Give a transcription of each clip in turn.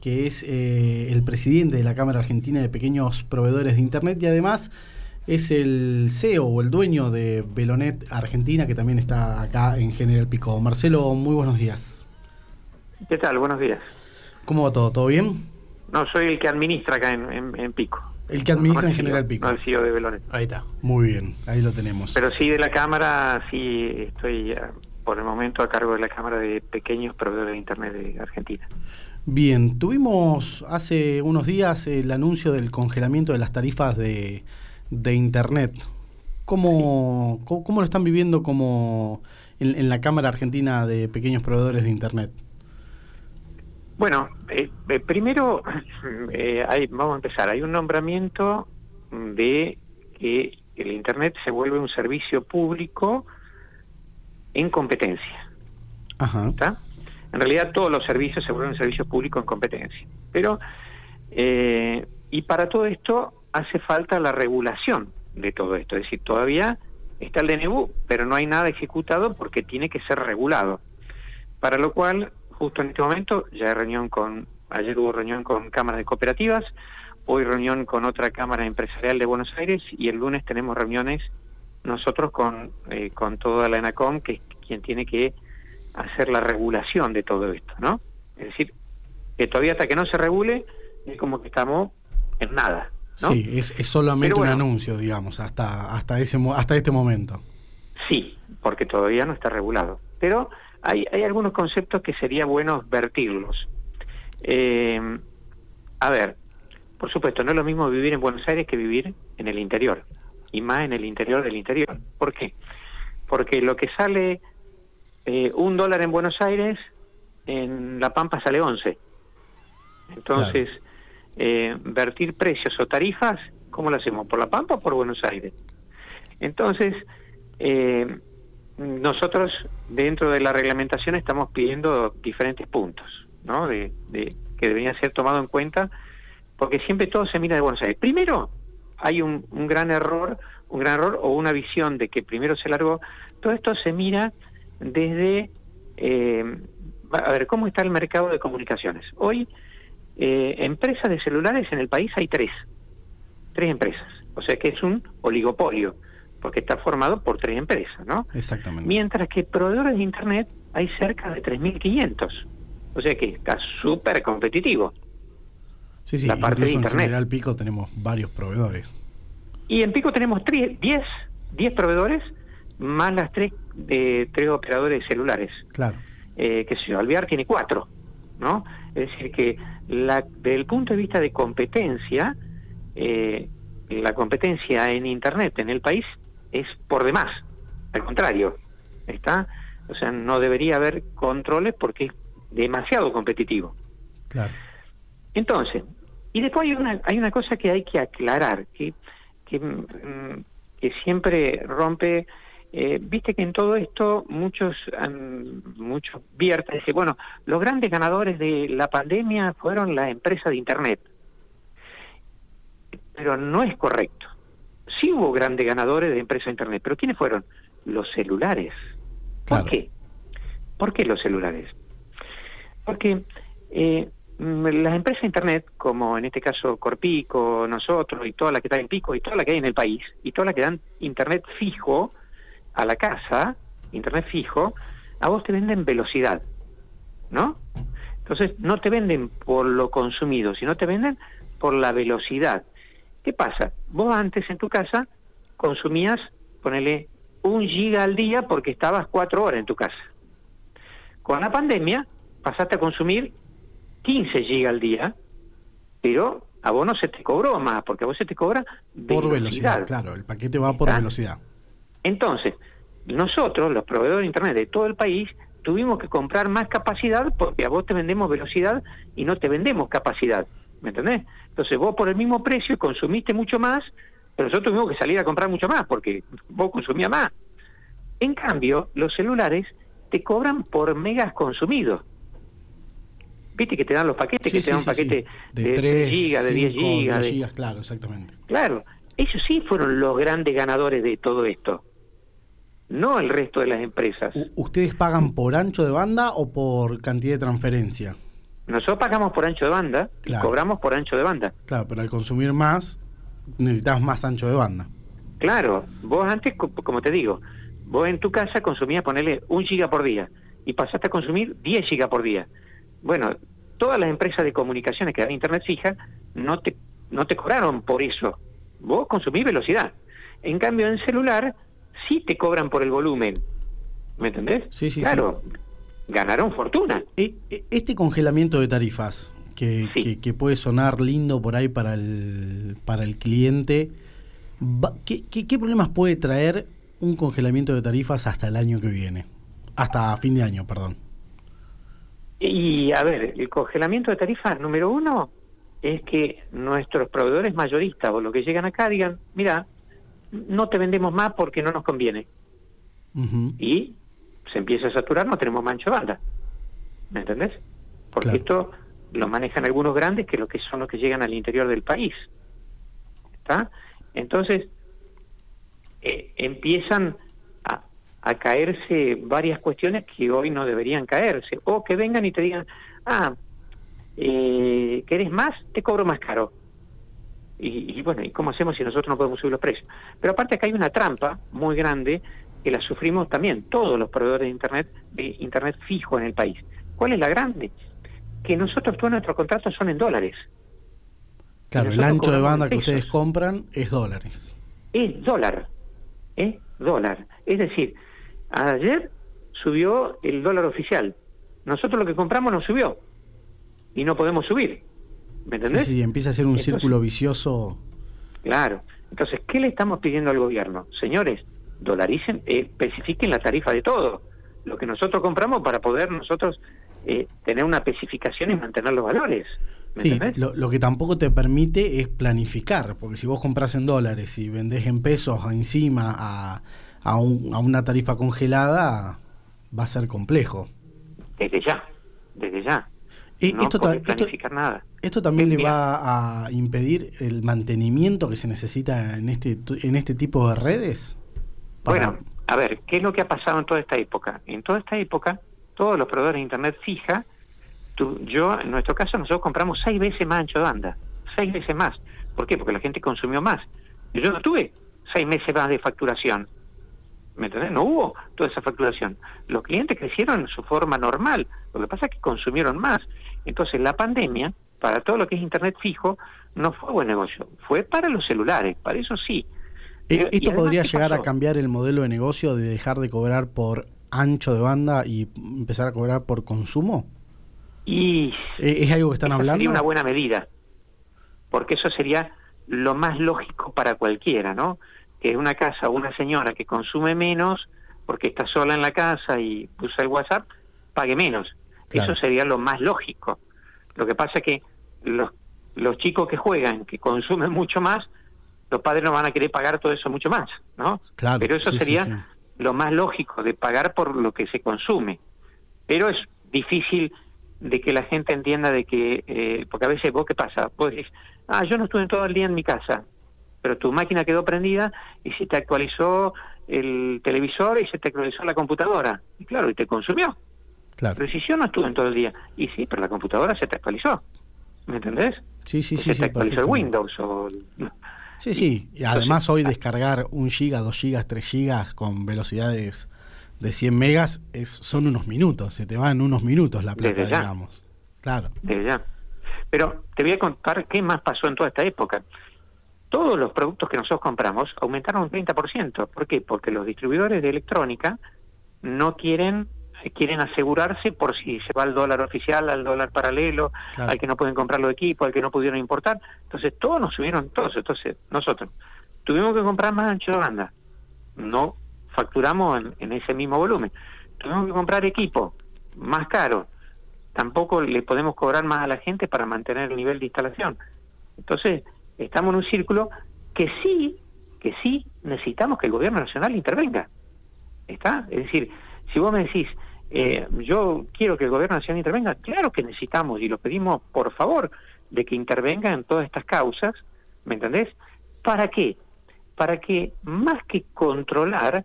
que es eh, el presidente de la Cámara Argentina de Pequeños Proveedores de Internet y además es el CEO o el dueño de Belonet Argentina, que también está acá en General Pico. Marcelo, muy buenos días. ¿Qué tal? Buenos días. ¿Cómo va todo? ¿Todo bien? No, soy el que administra acá en, Pico. El que administra en General Pico. No, el CEO de Belonet. Ahí está. Muy bien, ahí lo tenemos. Pero sí de la Cámara, sí estoy eh, por el momento a cargo de la Cámara de Pequeños Proveedores de Internet de Argentina. Bien, tuvimos hace unos días el anuncio del congelamiento de las tarifas de, de Internet. ¿Cómo, ¿Cómo, lo están viviendo como en, la Cámara Argentina de Pequeños Proveedores de Internet? Bueno, eh, eh, primero eh, hay, vamos a empezar. Hay un nombramiento de que el Internet se vuelve un servicio público en competencia. Ajá. ¿Está? En realidad todos los servicios se vuelven servicios públicos en competencia. Pero, eh, y para todo esto hace falta la regulación de todo esto. Es decir, todavía está el DNU, pero no hay nada ejecutado porque tiene que ser regulado. Para lo cual, justo en este momento, ya hay reunión con, ayer hubo reunión con cámaras de cooperativas, hoy reunión con otra cámara empresarial de Buenos Aires y el lunes tenemos reuniones nosotros con, eh, con toda la ENACOM, que es quien tiene que hacer la regulación de todo esto, ¿no? Es decir, que todavía hasta que no se regule es como que estamos en nada. ¿no? Sí, es, solamente un anuncio, digamos, hasta hasta ese hasta este momento. Sí, porque todavía no está regulado. Pero hay, hay algunos conceptos que sería bueno vertirlos. Eh, a ver, por supuesto, no es lo mismo vivir en Buenos Aires que vivir en el interior, y más en el interior del interior. ¿Por qué? Porque lo que sale eh, un dólar en Buenos Aires, en La Pampa sale 11. Entonces, eh, vertir precios o tarifas, ¿cómo lo hacemos? ¿Por La Pampa o por Buenos Aires? Entonces, eh, nosotros dentro de la reglamentación estamos pidiendo diferentes puntos, ¿no? De, que deberían ser tomados en cuenta, porque siempre todo se mira de Buenos Aires. Primero, hay un gran error, un gran error o una visión de que primero se largó. Todo esto se mira desde, eh, a ver, ¿cómo está el mercado de comunicaciones? Hoy, eh, empresas de celulares en el país hay tres, tres empresas, o sea que es un oligopolio, porque está formado por tres empresas, ¿no? Exactamente. Mientras que proveedores de Internet hay cerca de 3.500, o sea que está súper competitivo. Sí, sí, la parte de Internet. en General Pico tenemos varios proveedores. Y en Pico tenemos 10 10 proveedores más las tres de tres operadores celulares. Claro. Eh, que se Alvear tiene cuatro, ¿no? Es decir, que la, desde el punto de vista de competencia, eh, la competencia en Internet en el país es por demás. Al contrario, ¿está? O sea, no debería haber controles porque es demasiado competitivo. Claro. Entonces, y después hay una, hay una cosa que hay que aclarar, que, que, mm, que siempre rompe eh, viste que en todo esto muchos muchos vierten, dice, bueno, los grandes ganadores de la pandemia fueron las empresas de Internet. Pero no es correcto. Sí hubo grandes ganadores de empresas de Internet, pero ¿quiénes fueron? Los celulares. ¿Por qué? ¿Por qué los celulares? Porque eh, las empresas de Internet, como en este caso Corpico, nosotros y todas las que están en Pico y todas las que hay en el país, y todas las que dan Internet fijo, a la casa, internet fijo, a vos te venden velocidad, ¿no? Entonces no te venden por lo consumido, sino te venden por la velocidad. ¿Qué pasa? Vos antes en tu casa consumías, ponele, un giga al día porque estabas cuatro horas en tu casa. Con la pandemia pasaste a consumir 15 gigas al día, pero a vos no se te cobró más, porque a vos se te cobra por velocidad. Claro, el paquete va por velocidad. Entonces, nosotros, los proveedores de Internet de todo el país, tuvimos que comprar más capacidad porque a vos te vendemos velocidad y no te vendemos capacidad. ¿Me entendés? Entonces vos por el mismo precio consumiste mucho más, pero nosotros tuvimos que salir a comprar mucho más porque vos consumías más. En cambio, los celulares te cobran por megas consumidos. Viste que te dan los paquetes, que te dan un paquete de, 3 gigas, de 10 gigas. gigas, claro, exactamente. Claro, ellos sí fueron los grandes ganadores de todo esto no el resto de las empresas. ¿Ustedes pagan por ancho de banda o por cantidad de transferencia? Nosotros pagamos por ancho de banda y cobramos por ancho de banda. Claro, pero al consumir más, necesitas más ancho de banda. Claro, vos antes, como te digo, vos en tu casa consumías ponerle un giga por día y pasaste a consumir 10 gigas por día. Bueno, todas las empresas de comunicaciones que dan internet fija no te, no te cobraron por eso. Vos consumís velocidad. En cambio, en celular sí te cobran por el volumen. ¿Me entendés? Sí, sí, claro, ganaron fortuna. E, e, este congelamiento de tarifas, que, que, puede sonar lindo por ahí para el, para el cliente, ¿qué, qué problemas puede traer un congelamiento de tarifas hasta el año que viene? Hasta fin de año, perdón. Y a ver, el congelamiento de tarifas número uno es que nuestros proveedores mayoristas o los que llegan acá digan, mira, no te vendemos más porque no nos conviene. Y se empieza a saturar, no tenemos mancho banda. ¿Me entendés? Porque esto lo manejan algunos grandes que lo que son los que llegan al interior del país. ¿Está? Entonces, eh, empiezan a caerse varias cuestiones que hoy no deberían caerse. O que vengan y te digan, ah, eh, ¿querés más? Te cobro más caro. Y, bueno, ¿y cómo hacemos si nosotros no podemos subir los precios? Pero aparte acá hay una trampa muy grande que la sufrimos también todos los proveedores de Internet, de Internet fijo en el país. ¿Cuál es la grande? Que nosotros todos nuestros contratos son en dólares. Claro, el ancho de banda que ustedes compran es dólares. Es dólar, es dólar. Es decir, Ayer subió el dólar oficial. Nosotros lo que compramos no subió. Y no podemos subir. ¿Me entendés? Sí, empieza a ser un círculo vicioso. Claro. Entonces, ¿qué le estamos pidiendo al gobierno? Señores, dolaricen, eh, especifiquen la tarifa de todo. Lo que nosotros compramos para poder nosotros eh, tener una especificación y mantener los valores. sí, lo, lo, que tampoco te permite es planificar, porque si vos compras en dólares y vendés en pesos encima a a, un, a una tarifa congelada va a ser complejo. Desde ya, desde ya. No esto, planificar nada. Esto también le va a impedir el mantenimiento que se necesita en este en este tipo de redes. Bueno, a ver, ¿qué es lo que ha pasado en toda esta época? En toda esta época, todos los proveedores de internet fija, tú, yo, en nuestro caso, nosotros compramos seis veces más ancho de banda, seis veces más. ¿Por qué? Porque la gente consumió más. Yo no tuve seis meses más de facturación. ¿Me entendés? No hubo toda esa facturación. Los clientes crecieron en su forma normal. Lo que pasa es que consumieron más. Entonces, la pandemia, para todo lo que es Internet fijo, no fue buen negocio. Fue para los celulares, para eso sí. Eh, ¿Esto podría llegar a cambiar el modelo de negocio de dejar de cobrar por ancho de banda y empezar a cobrar por consumo? Y eh, ¿Es algo que están hablando? Sería una buena medida, porque eso sería lo más lógico para cualquiera, ¿no? Que una casa o una señora que consume menos porque está sola en la casa y usa el WhatsApp, pague menos. Eso sería lo más lógico. Lo que pasa es que los, los chicos que juegan, que consumen mucho más, los padres no van a querer pagar todo eso mucho más, ¿no? Claro, Pero eso sería lo más lógico, de pagar por lo que se consume. Pero es difícil de que la gente entienda de que, eh, porque a veces vos qué pasa, vos decís, ah, yo no estuve todo el día en mi casa, pero tu máquina quedó prendida y se te actualizó el televisor y se te actualizó la computadora. Y claro, y te consumió. Claro. Precisión no estuvo en todo el día. Y sí, pero la computadora se te actualizó. ¿Me entendés? Sí, sí, sí. Se te actualizó el Windows o... Sí, sí. Y además hoy descargar un giga, dos gigas, tres gigas con velocidades de 100 megas es, son unos minutos. Se te van unos minutos la plata, digamos. Claro. Desde ya. Pero te voy a contar qué más pasó en toda esta época todos los productos que nosotros compramos aumentaron un 30%. ¿Por qué? Porque los distribuidores de electrónica no quieren quieren asegurarse por si se va al dólar oficial, al dólar paralelo, al que no pueden comprar los equipos, al que no pudieron importar. Entonces todos nos subieron todos. Entonces nosotros tuvimos que comprar más ancho de banda. No facturamos en, en ese mismo volumen. Tuvimos que comprar equipo más caro. Tampoco le podemos cobrar más a la gente para mantener el nivel de instalación. Entonces, estamos en un círculo que sí, que sí necesitamos que el gobierno nacional intervenga. ¿Está? Es decir, si vos me decís, eh, yo quiero que el gobierno nacional intervenga, claro que necesitamos y lo pedimos por favor de que intervenga en todas estas causas, ¿me entendés? ¿Para qué? Para que más que controlar,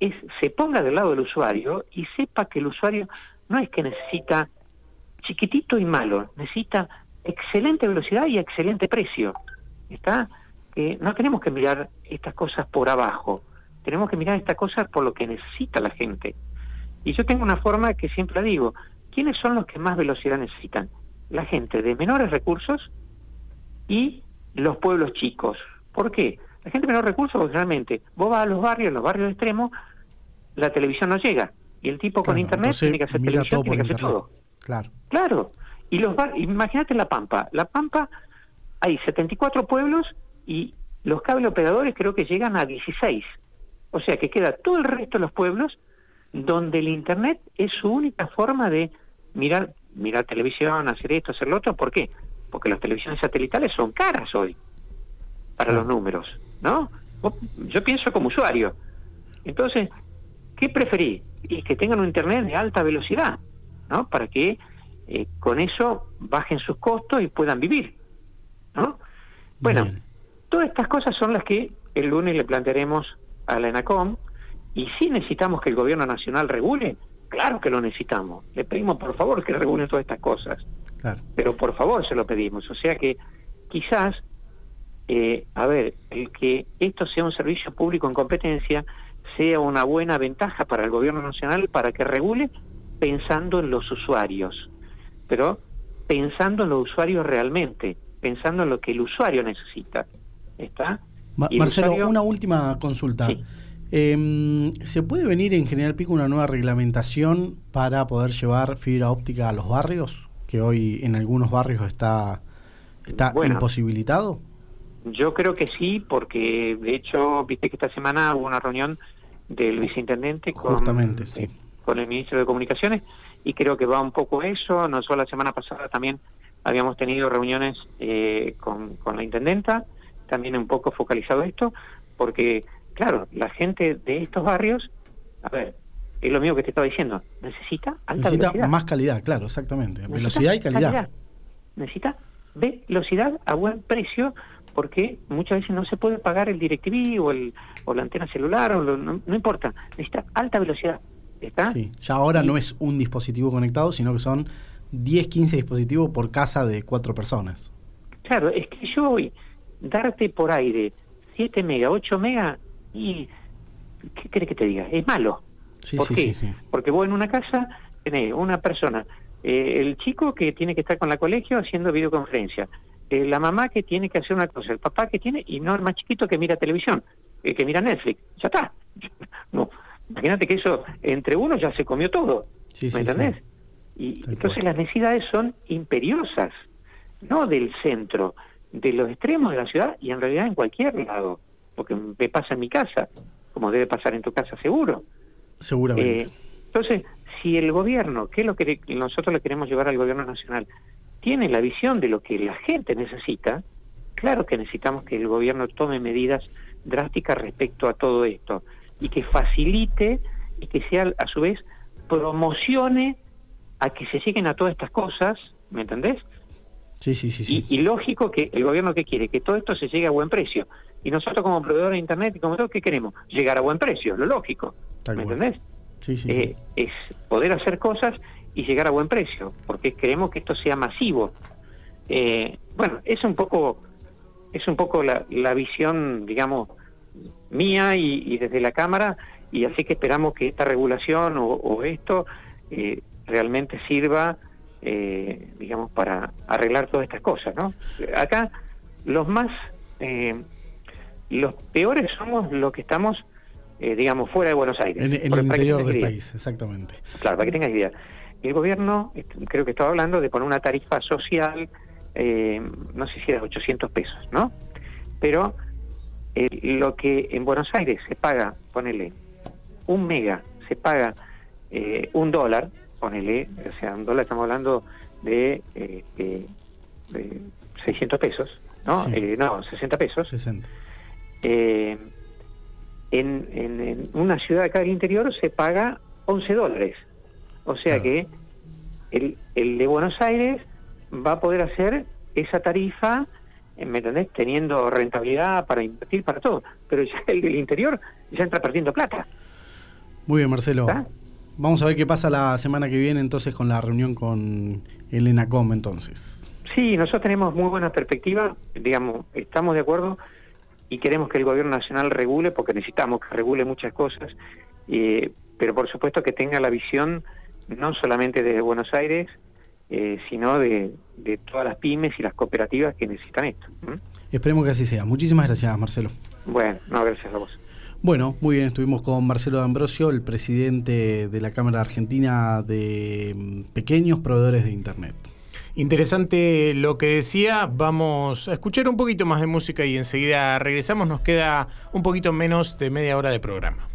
es, se ponga del lado del usuario y sepa que el usuario no es que necesita chiquitito y malo, necesita excelente velocidad y excelente precio. ¿Está? Que no tenemos que mirar estas cosas por abajo, tenemos que mirar estas cosas por lo que necesita la gente. Y yo tengo una forma que siempre digo, ¿quiénes son los que más velocidad necesitan? La gente de menores recursos y los pueblos chicos. ¿Por qué? La gente de menores recursos, porque realmente vos vas a los barrios, los barrios extremos, la televisión no llega. Y el tipo con internet tiene que hacer televisión, tiene que hacer todo. Claro. Claro. Y los imagínate La Pampa. La Pampa hay 74 pueblos y los cable operadores creo que llegan a 16. O sea que queda todo el resto de los pueblos donde el Internet es su única forma de mirar, mirar televisión, hacer esto, hacer lo otro. ¿Por qué? Porque las televisiones satelitales son caras hoy para los números, ¿no? Yo pienso como usuario. Entonces, ¿qué preferí? Y que tengan un Internet de alta velocidad, ¿no? Para que eh, con eso bajen sus costos y puedan vivir. Bueno, todas estas cosas son las que el lunes le plantearemos a la ENACOM y si necesitamos que el gobierno nacional regule, claro que lo necesitamos. Le pedimos por favor que regule todas estas cosas. Pero por favor se lo pedimos. O sea que quizás, eh, a ver, el que esto sea un servicio público en competencia sea una buena ventaja para el gobierno nacional para que regule pensando en los usuarios, pero pensando en los usuarios realmente, pensando en lo que el usuario necesita. ¿Está? Marcelo, una última consulta. Em, ¿Se puede venir en General Pico una nueva reglamentación para poder llevar fibra óptica a los barrios? Que hoy en algunos barrios está, está imposibilitado. Yo creo que sí, porque de hecho, viste que esta semana hubo una reunión del viceintendente con, eh, con el ministro de Comunicaciones y creo que va un poco eso. Nosotros la semana pasada también habíamos tenido reuniones eh, con, con la intendenta también un poco focalizado esto, porque, claro, la gente de estos barrios, a ver, es lo mismo que te estaba diciendo, necesita alta necesita más calidad, claro, exactamente. velocidad y calidad. Necesita velocidad a buen precio porque muchas veces no se puede pagar el DirecTV o, el, o la antena celular, o no, importa, necesita alta velocidad. ¿Está? Sí, ya ahora no es un dispositivo conectado, sino que son 10, 15 dispositivos por casa de cuatro personas. Claro, es que yo hoy darte por aire 7 mega, 8 mega, y ¿qué crees que te diga? Es malo. ¿Por qué? Porque vos en una casa tenés una persona, eh, el chico que tiene que estar con la colegio haciendo videoconferencia, eh, la mamá que tiene que hacer una cosa, el papá que tiene, y no el más chiquito que mira televisión, eh, que mira Netflix. Ya está. No, imagínate que eso entre uno ya se comió todo. ¿Me entendés? Y entonces las necesidades son imperiosas, no del centro de los extremos de la ciudad y en realidad en cualquier lado, porque me pasa en mi casa, como debe pasar en tu casa seguro. Seguramente. Eh, entonces, si el gobierno, que es lo que nosotros le queremos llevar al gobierno nacional, tiene la visión de lo que la gente necesita, claro que necesitamos que el gobierno tome medidas drásticas respecto a todo esto y que facilite y que sea a su vez promocione a que se lleguen a todas estas cosas, ¿me entendés? Sí, sí, sí. Y, lógico que el gobierno que quiere, que todo esto se llegue a buen precio. Y nosotros como proveedores de Internet y como todos, ¿qué queremos? Llegar a buen precio, lo lógico. ¿Me entendés? Sí, sí, eh, Es poder hacer cosas y llegar a buen precio, porque queremos que esto sea masivo. Eh, bueno, es un poco es un poco la, la visión, digamos, mía y, desde la Cámara, y así que esperamos que esta regulación o, esto eh, realmente sirva eh, digamos, para arreglar todas estas cosas, ¿no? Acá los más, eh, los peores somos los que estamos, eh, digamos, fuera de Buenos Aires. En, el interior del país, exactamente. Claro, para que tengas idea. El gobierno, creo que estaba hablando de poner una tarifa social, no sé si era 800 pesos, ¿no? Pero lo que en Buenos Aires se paga, ponele, un mega, se paga un dólar, ponele, o sea, un dólar estamos hablando de, eh, de 600 pesos, ¿no? Eh, no, 60 pesos. 60. Eh, en, en, una ciudad acá del interior se paga 11 dólares. O sea que el, el de Buenos Aires va a poder hacer esa tarifa, ¿me entendés? Teniendo rentabilidad para invertir, para todo. Pero ya el del interior ya entra perdiendo plata. Muy bien, Marcelo. Vamos a ver qué pasa la semana que viene entonces con la reunión con el ENACOM entonces. Sí, nosotros tenemos muy buena perspectiva, digamos, estamos de acuerdo y queremos que el gobierno nacional regule, porque necesitamos que regule muchas cosas, eh, pero por supuesto que tenga la visión no solamente de Buenos Aires, eh, sino de, todas las pymes y las cooperativas que necesitan esto. Esperemos que así sea. Muchísimas gracias, Marcelo. Bueno, no, gracias a vos. Bueno, muy bien, estuvimos con Marcelo D'Ambrosio, el presidente de la Cámara Argentina de mm, Pequeños Proveedores de Internet. Interesante lo que decía, vamos a escuchar un poquito más de música y enseguida regresamos, nos queda un poquito menos de media hora de programa.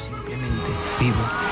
Simplemente vivo